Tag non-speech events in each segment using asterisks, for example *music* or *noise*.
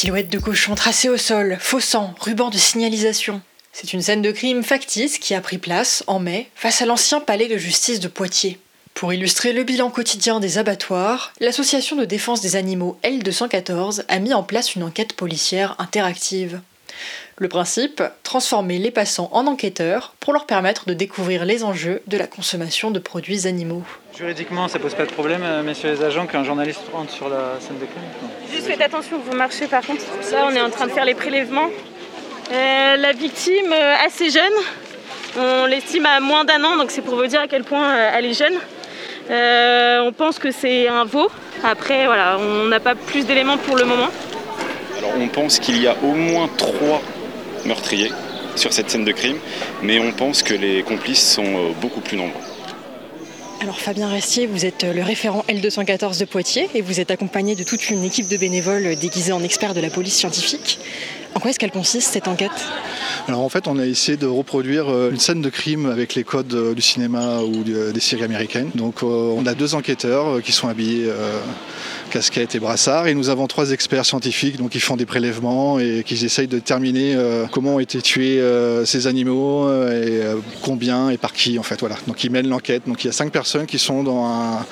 Silhouette de cochon tracée au sol, faux sang, ruban de signalisation. C'est une scène de crime factice qui a pris place, en mai, face à l'ancien palais de justice de Poitiers. Pour illustrer le bilan quotidien des abattoirs, l'association de défense des animaux L214 a mis en place une enquête policière interactive. Le principe, transformer les passants en enquêteurs pour leur permettre de découvrir les enjeux de la consommation de produits animaux. Juridiquement, ça pose pas de problème, euh, messieurs les agents, qu'un journaliste rentre sur la scène de crime? Juste faites attention, vous marchez par contre. Là, on est en train de faire les prélèvements. Euh, la victime, euh, assez jeune, on l'estime à moins d'un an, donc c'est pour vous dire à quel point elle est jeune. on pense que c'est un veau. Après, voilà, on n'a pas plus d'éléments pour le moment. Alors on pense qu'il y a au moins trois meurtriers sur cette scène de crime, mais on pense que les complices sont beaucoup plus nombreux. Alors Fabien Restier, vous êtes le référent L214 de Poitiers et vous êtes accompagné de toute une équipe de bénévoles déguisés en experts de la police scientifique. En quoi est-ce qu'elle consiste cette enquête? Alors en fait on a essayé de reproduire euh, une scène de crime avec les codes euh, du cinéma ou des séries américaines. Donc euh, on a deux enquêteurs qui sont habillés casquettes et brassards et nous avons trois experts scientifiques donc qui font des prélèvements et qui essayent de déterminer comment ont été tués ces animaux et combien et par qui en fait voilà. Donc ils mènent l'enquête. Donc il y a cinq personnes qui sont dans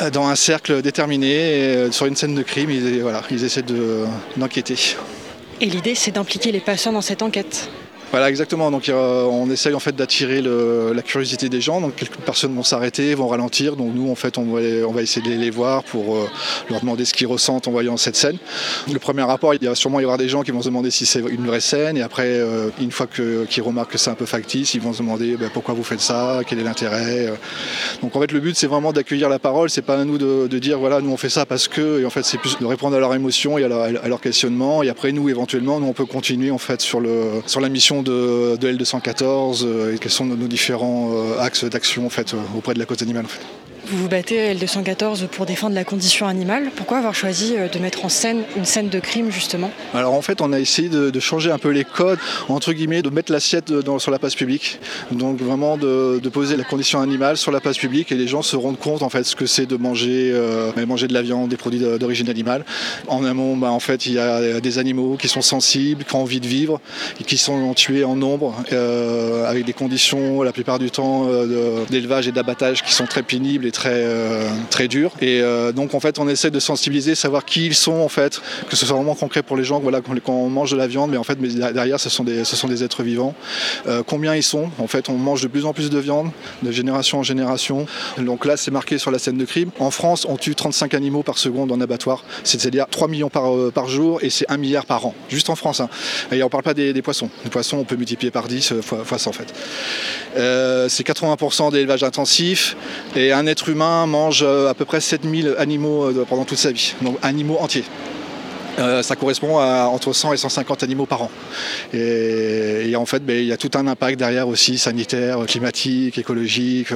un cercle déterminé sur une scène de crime, ils, voilà, ils essaient d'enquêter. Et l'idée, c'est d'impliquer les patients dans cette enquête. Voilà, exactement. Donc euh, on essaye en fait d'attirer la curiosité des gens. Donc quelques personnes vont s'arrêter, vont ralentir. Donc nous, en fait, on va, va essayer de les voir pour euh, leur demander ce qu'ils ressentent en voyant cette scène. Le premier rapport, il y a sûrement y aura des gens qui vont se demander si c'est une vraie scène. Et après, euh, une fois qu'ils remarquent que c'est un peu factice, ils vont se demander ben, pourquoi vous faites ça, quel est l'intérêt? Donc en fait, le but, c'est vraiment d'accueillir la parole. C'est pas à nous de, dire voilà, nous on fait ça parce que. Et en fait, c'est plus de répondre à leurs émotions et à leur, questionnement. Et après, nous, éventuellement, nous on peut continuer en fait sur la mission de, L214 euh, et quels sont nos, différents euh, axes d'action en fait, euh, auprès de la cause animale. Vous vous battez L214 pour défendre la condition animale. Pourquoi avoir choisi euh, de mettre en scène une scène de crime justement? Alors en fait on a essayé de, changer un peu les codes, entre guillemets, de mettre l'assiette sur la place publique. Donc vraiment de, poser la condition animale sur la place publique et les gens se rendent compte en fait ce que c'est de manger, euh, de la viande, des produits d'origine animale. En amont, bah, en fait il y a des animaux qui sont sensibles, qui ont envie de vivre, et qui sont tués en nombre, euh, avec des conditions la plupart du temps d'élevage et d'abattage qui sont très pénibles très euh, très dur. Et euh, donc en fait on essaie de sensibiliser, savoir qui ils sont en fait, que ce soit vraiment concret pour les gens, voilà, quand, on mange de la viande, mais en fait derrière ce sont des, ce sont des êtres vivants. Euh, combien ils sont? En fait on mange de plus en plus de viande, de génération en génération. Donc là c'est marqué sur la scène de crime. En France on tue 35 animaux par seconde en abattoir, c'est-à-dire 3 millions par, par jour et c'est 1 milliard par an, juste en France. Hein. Et on parle pas des, poissons. Les poissons on peut multiplier par 10 fois, fois 100 en fait. c'est 80% d'élevage intensif et un être humain mange euh, à peu près 7000 animaux euh, pendant toute sa vie, donc animaux entiers. Euh, ça correspond à entre 100 et 150 animaux par an. Et, en fait, ben, il y a tout un impact derrière aussi, sanitaire, climatique, écologique.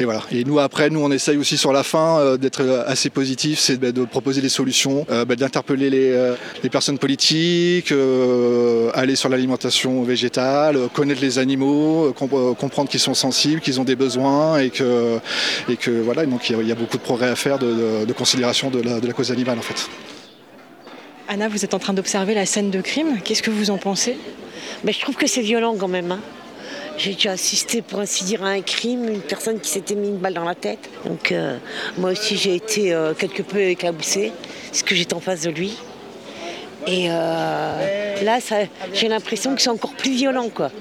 et voilà. Et nous, après, nous, on essaye aussi sur la fin d'être assez positif, c'est ben, de proposer des solutions, ben, d'interpeller les, personnes politiques, aller sur l'alimentation végétale, connaître les animaux, comprendre qu'ils sont sensibles, qu'ils ont des besoins et que, et que voilà, donc il y, a beaucoup de progrès à faire de, considération de la, de la cause animale en fait. Anna, vous êtes en train d'observer la scène de crime. Qu'est-ce que vous en pensez? Mais Je trouve que c'est violent quand même. Hein. J'ai déjà assisté, pour ainsi dire, à un crime, une personne qui s'était mis une balle dans la tête. Donc euh, moi aussi, j'ai été euh, quelque peu éclaboussée, parce que j'étais en face de lui. Et euh, là, j'ai l'impression que c'est encore plus violent, quoi.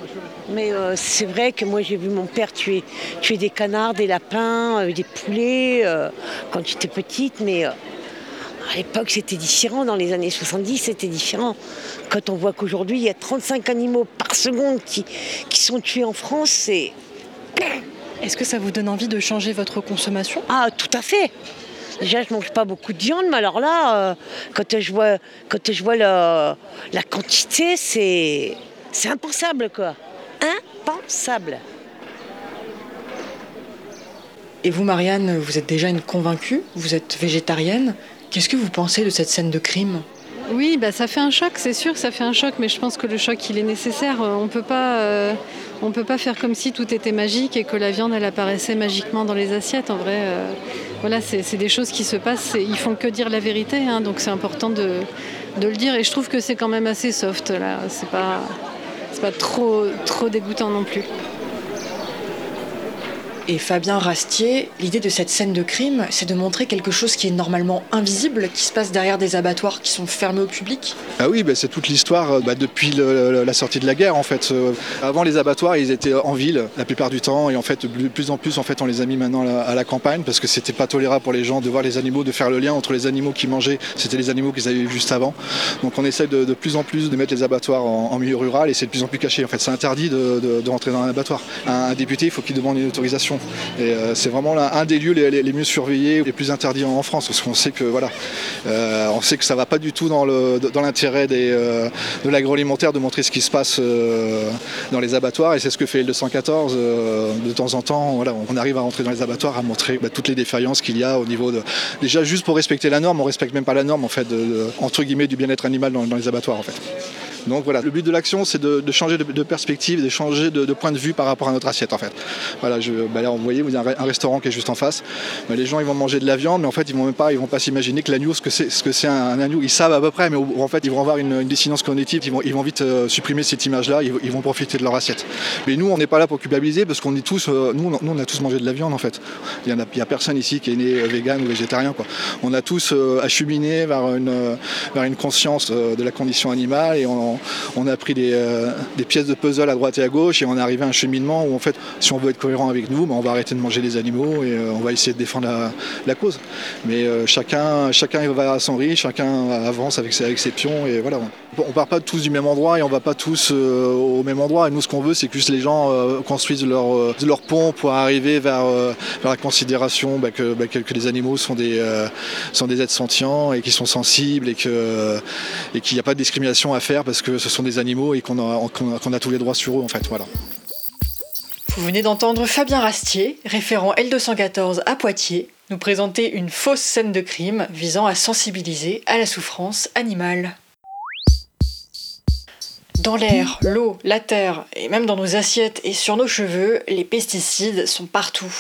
Mais c'est vrai que moi, j'ai vu mon père tuer, tuer des canards, des lapins, des poulets quand j'étais petite, mais à l'époque, c'était différent. Dans les années 70, c'était différent. Quand on voit qu'aujourd'hui, il y a 35 animaux par seconde qui, qui sont tués en France, c'est. *coughs* Est-ce que ça vous donne envie de changer votre consommation? Ah, tout à fait Déjà, je mange pas beaucoup de viande, mais alors là, euh, quand je vois, quand je vois la, la quantité, c'est, c'est impensable, quoi. Impensable. Et vous, Marianne, vous êtes déjà une convaincue, vous êtes végétarienne? Qu'est-ce que vous pensez de cette scène de crime? Oui, bah, ça fait un choc, c'est sûr ça fait un choc, mais je pense que le choc, il est nécessaire. On peut euh, peut pas faire comme si tout était magique et que la viande, elle apparaissait magiquement dans les assiettes. En vrai, euh, voilà, c'est des choses qui se passent. Ils font que dire la vérité, hein, donc c'est important de, de, le dire. Et je trouve que c'est quand même assez soft là. C'est pas, c'est pas trop, trop dégoûtant non plus et Fabien Rastier, l'idée de cette scène de crime, c'est de montrer quelque chose qui est normalement invisible, qui se passe derrière des abattoirs qui sont fermés au public. Ah oui, bah, c'est toute l'histoire euh, bah, depuis la sortie de la guerre en fait. Euh, avant les abattoirs, ils étaient en ville la plupart du temps et en fait de plus en plus en fait on les a mis maintenant à la, campagne parce que c'était pas tolérable pour les gens de voir les animaux, de faire le lien entre les animaux qui mangeaient, c'était les animaux qu'ils avaient juste avant. Donc on essaie de, plus en plus de mettre les abattoirs en, milieu rural et c'est de plus en plus caché. En fait, c'est interdit de, rentrer dans un abattoir. Un, député, il faut qu'il demande une autorisation. Euh, c'est vraiment un des lieux les, mieux surveillés, les plus interdits en, France, parce qu'on sait que voilà, euh, on sait que ça va pas du tout dans l'intérêt euh, de l'agroalimentaire de montrer ce qui se passe dans les abattoirs, et c'est ce que fait le 214 de temps en temps. On arrive à rentrer dans les abattoirs, à montrer bah, toutes les défaillances qu'il y a au niveau de déjà juste pour respecter la norme, on respecte même pas la norme en fait, entre guillemets du bien-être animal dans, les abattoirs. Donc voilà, le but de l'action, c'est de, changer de, perspective, de changer de, point de vue par rapport à notre assiette en fait. Voilà, je, bah là, vous voyez, vous avez un, restaurant qui est juste en face. Bah, les gens, ils vont manger de la viande, mais en fait, ils vont même pas, ils vont pas s'imaginer que l'agneau, ce que c'est, ce que c'est un, agneau. Ils savent à peu près, mais en fait, ils vont avoir une, une cognitive. Ils vont, ils vont vite euh, supprimer cette image-là. Ils, vont profiter de leur assiette. Mais nous, on n'est pas là pour culpabiliser parce qu'on est tous, euh, nous, on, on a tous mangé de la viande en fait. Il a, a, personne ici qui est né euh, vegan ou végétarien. Quoi. On a tous acheminé vers une, vers une conscience de la condition animale et on, on a pris euh, des, pièces de puzzle à droite et à gauche et on est arrivé à un cheminement où en fait si on veut être cohérent avec nous, ben, on va arrêter de manger les animaux et euh, on va essayer de défendre la, cause. Mais euh, chacun, va à son rythme, chacun avance avec ses, avec ses pions et voilà. Part pas tous du même endroit et on va pas tous au même endroit. Et nous ce qu'on veut c'est que les gens construisent leur, pont pour arriver vers, la considération ben, ben, que, les animaux sont des, sont des êtres sentients et qui sont sensibles et qu'il n'y a pas de discrimination à faire que ce sont des animaux et qu'on a, tous les droits sur eux en fait. Vous venez d'entendre Fabien Rastier, référent L214 à Poitiers, nous présenter une fausse scène de crime visant à sensibiliser à la souffrance animale. Dans l'air, l'eau, la terre et même dans nos assiettes et sur nos cheveux, les pesticides sont partout.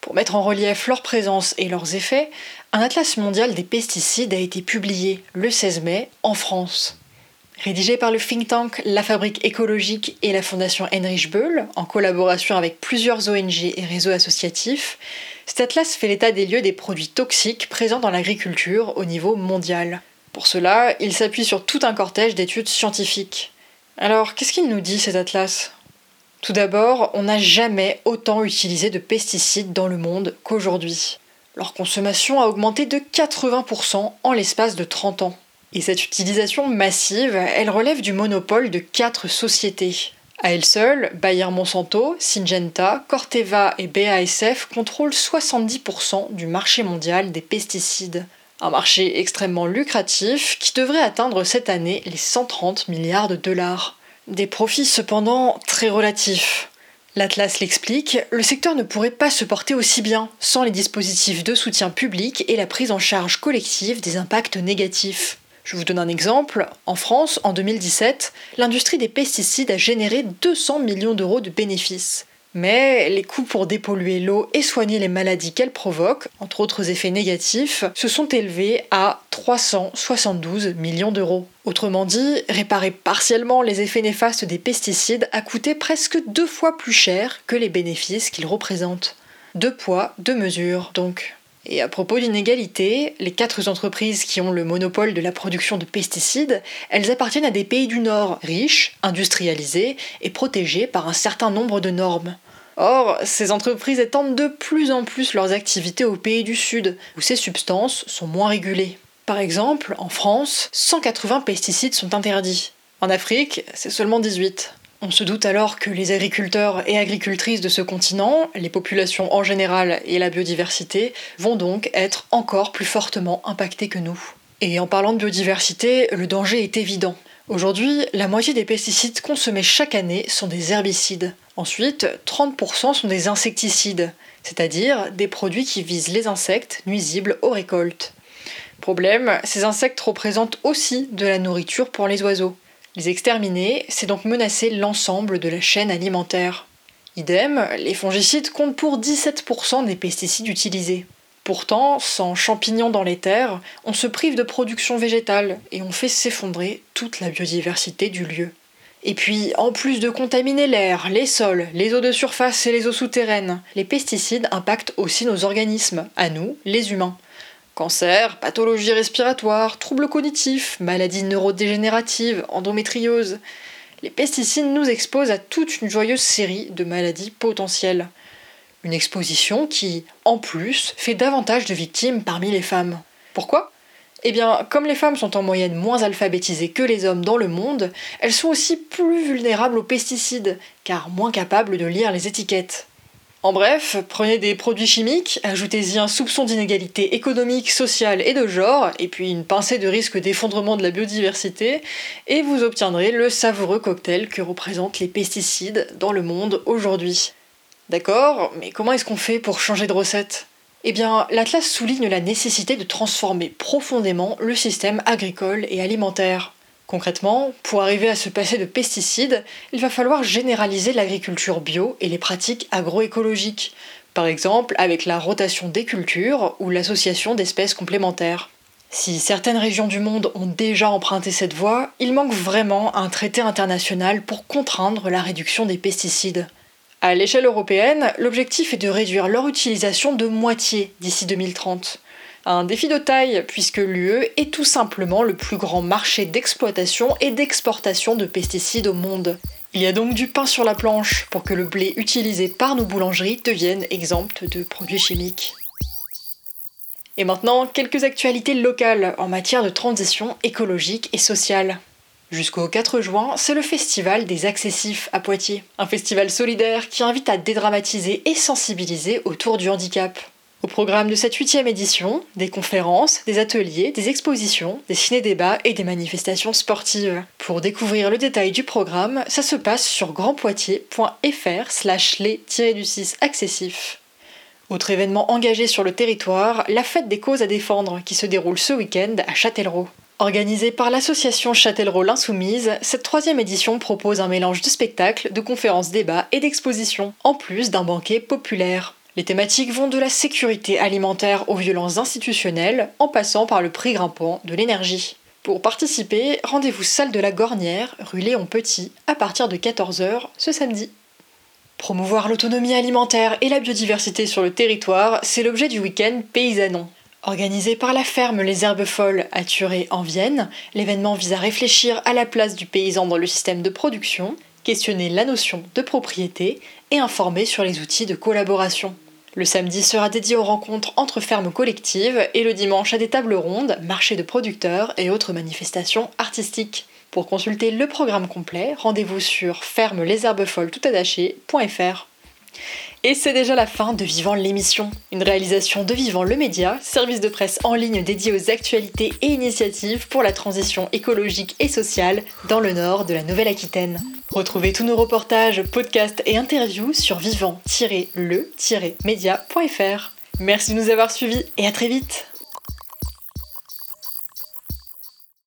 Pour mettre en relief leur présence et leurs effets, un atlas mondial des pesticides a été publié le 16 mai en France. Rédigé par le think tank La Fabrique écologique et la Fondation Heinrich Böll, en collaboration avec plusieurs ONG et réseaux associatifs, cet atlas fait l'état des lieux des produits toxiques présents dans l'agriculture au niveau mondial. Pour cela, il s'appuie sur tout un cortège d'études scientifiques. Alors, qu'est-ce qu'il nous dit cet atlas? Tout d'abord, on n'a jamais autant utilisé de pesticides dans le monde qu'aujourd'hui. Leur consommation a augmenté de 80% en l'espace de 30 ans. Et cette utilisation massive, elle relève du monopole de quatre sociétés. À elles seules, Bayer Monsanto, Syngenta, Corteva et BASF contrôlent 70% du marché mondial des pesticides. Un marché extrêmement lucratif qui devrait atteindre cette année les 130 milliards de dollars. Des profits cependant très relatifs. L'Atlas l'explique, le secteur ne pourrait pas se porter aussi bien sans les dispositifs de soutien public et la prise en charge collective des impacts négatifs. Je vous donne un exemple. En France, en 2017, l'industrie des pesticides a généré 200 millions d'euros de bénéfices. Mais les coûts pour dépolluer l'eau et soigner les maladies qu'elle provoque, entre autres effets négatifs, se sont élevés à 372 millions d'euros. Autrement dit, réparer partiellement les effets néfastes des pesticides a coûté presque deux fois plus cher que les bénéfices qu'ils représentent. Deux poids, deux mesures, donc. Et à propos d'inégalité, les quatre entreprises qui ont le monopole de la production de pesticides, elles appartiennent à des pays du Nord, riches, industrialisés et protégés par un certain nombre de normes. Or, ces entreprises étendent de plus en plus leurs activités aux pays du Sud, où ces substances sont moins régulées. Par exemple, en France, 180 pesticides sont interdits. En Afrique, c'est seulement 18. On se doute alors que les agriculteurs et agricultrices de ce continent, les populations en général et la biodiversité, vont donc être encore plus fortement impactés que nous. Et en parlant de biodiversité, le danger est évident. Aujourd'hui, la moitié des pesticides consommés chaque année sont des herbicides. Ensuite, 30% sont des insecticides, c'est-à-dire des produits qui visent les insectes nuisibles aux récoltes. Problème, ces insectes représentent aussi de la nourriture pour les oiseaux. Les exterminer, c'est donc menacer l'ensemble de la chaîne alimentaire. Idem, les fongicides comptent pour 17% des pesticides utilisés. Pourtant, sans champignons dans les terres, on se prive de production végétale et on fait s'effondrer toute la biodiversité du lieu. Et puis, en plus de contaminer l'air, les sols, les eaux de surface et les eaux souterraines, les pesticides impactent aussi nos organismes, à nous, les humains. Cancer, pathologies respiratoires, troubles cognitifs, maladies neurodégénératives, endométriose. Les pesticides nous exposent à toute une joyeuse série de maladies potentielles. Une exposition qui, en plus, fait davantage de victimes parmi les femmes. Pourquoi? Eh bien, comme les femmes sont en moyenne moins alphabétisées que les hommes dans le monde, elles sont aussi plus vulnérables aux pesticides, car moins capables de lire les étiquettes. En bref, prenez des produits chimiques, ajoutez-y un soupçon d'inégalité économique, sociale et de genre, et puis une pincée de risque d'effondrement de la biodiversité, et vous obtiendrez le savoureux cocktail que représentent les pesticides dans le monde aujourd'hui. D'accord, mais comment est-ce qu'on fait pour changer de recette? Eh bien, l'Atlas souligne la nécessité de transformer profondément le système agricole et alimentaire. Concrètement, pour arriver à se passer de pesticides, il va falloir généraliser l'agriculture bio et les pratiques agroécologiques, par exemple avec la rotation des cultures ou l'association d'espèces complémentaires. Si certaines régions du monde ont déjà emprunté cette voie, il manque vraiment un traité international pour contraindre la réduction des pesticides. À l'échelle européenne, l'objectif est de réduire leur utilisation de moitié d'ici 2030. Un défi de taille, puisque l'UE est tout simplement le plus grand marché d'exploitation et d'exportation de pesticides au monde. Il y a donc du pain sur la planche pour que le blé utilisé par nos boulangeries devienne exempt de produits chimiques. Et maintenant, quelques actualités locales en matière de transition écologique et sociale. Jusqu'au 4 juin, c'est le festival des accessifs à Poitiers. Un festival solidaire qui invite à dédramatiser et sensibiliser autour du handicap. Au programme de cette huitième édition, des conférences, des ateliers, des expositions, des ciné-débats et des manifestations sportives. Pour découvrir le détail du programme, ça se passe sur grandpoitiers.fr slash les-du-6 accessifs. Autre événement engagé sur le territoire, la fête des causes à défendre qui se déroule ce week-end à Châtellerault. Organisée par l'association Châtellerault l'Insoumise, cette troisième édition propose un mélange de spectacles, de conférences débats et d'expositions, en plus d'un banquet populaire. Les thématiques vont de la sécurité alimentaire aux violences institutionnelles, en passant par le prix grimpant de l'énergie. Pour participer, rendez-vous salle de la Gornière, rue Léon Petit, à partir de 14h ce samedi. Promouvoir l'autonomie alimentaire et la biodiversité sur le territoire, c'est l'objet du week-end Paysanon. Organisé par la ferme Les Herbes Folles à Thuré en Vienne, l'événement vise à réfléchir à la place du paysan dans le système de production, questionner la notion de propriété et informer sur les outils de collaboration. Le samedi sera dédié aux rencontres entre fermes collectives et le dimanche à des tables rondes, marchés de producteurs et autres manifestations artistiques. Pour consulter le programme complet, rendez-vous sur fermelesherbefolles.fr. Et c'est déjà la fin de Vivant l'émission, une réalisation de Vivant le Média, service de presse en ligne dédié aux actualités et initiatives pour la transition écologique et sociale dans le nord de la Nouvelle-Aquitaine. Retrouvez tous nos reportages, podcasts et interviews sur vivant-le-média.fr. Merci de nous avoir suivis et à très vite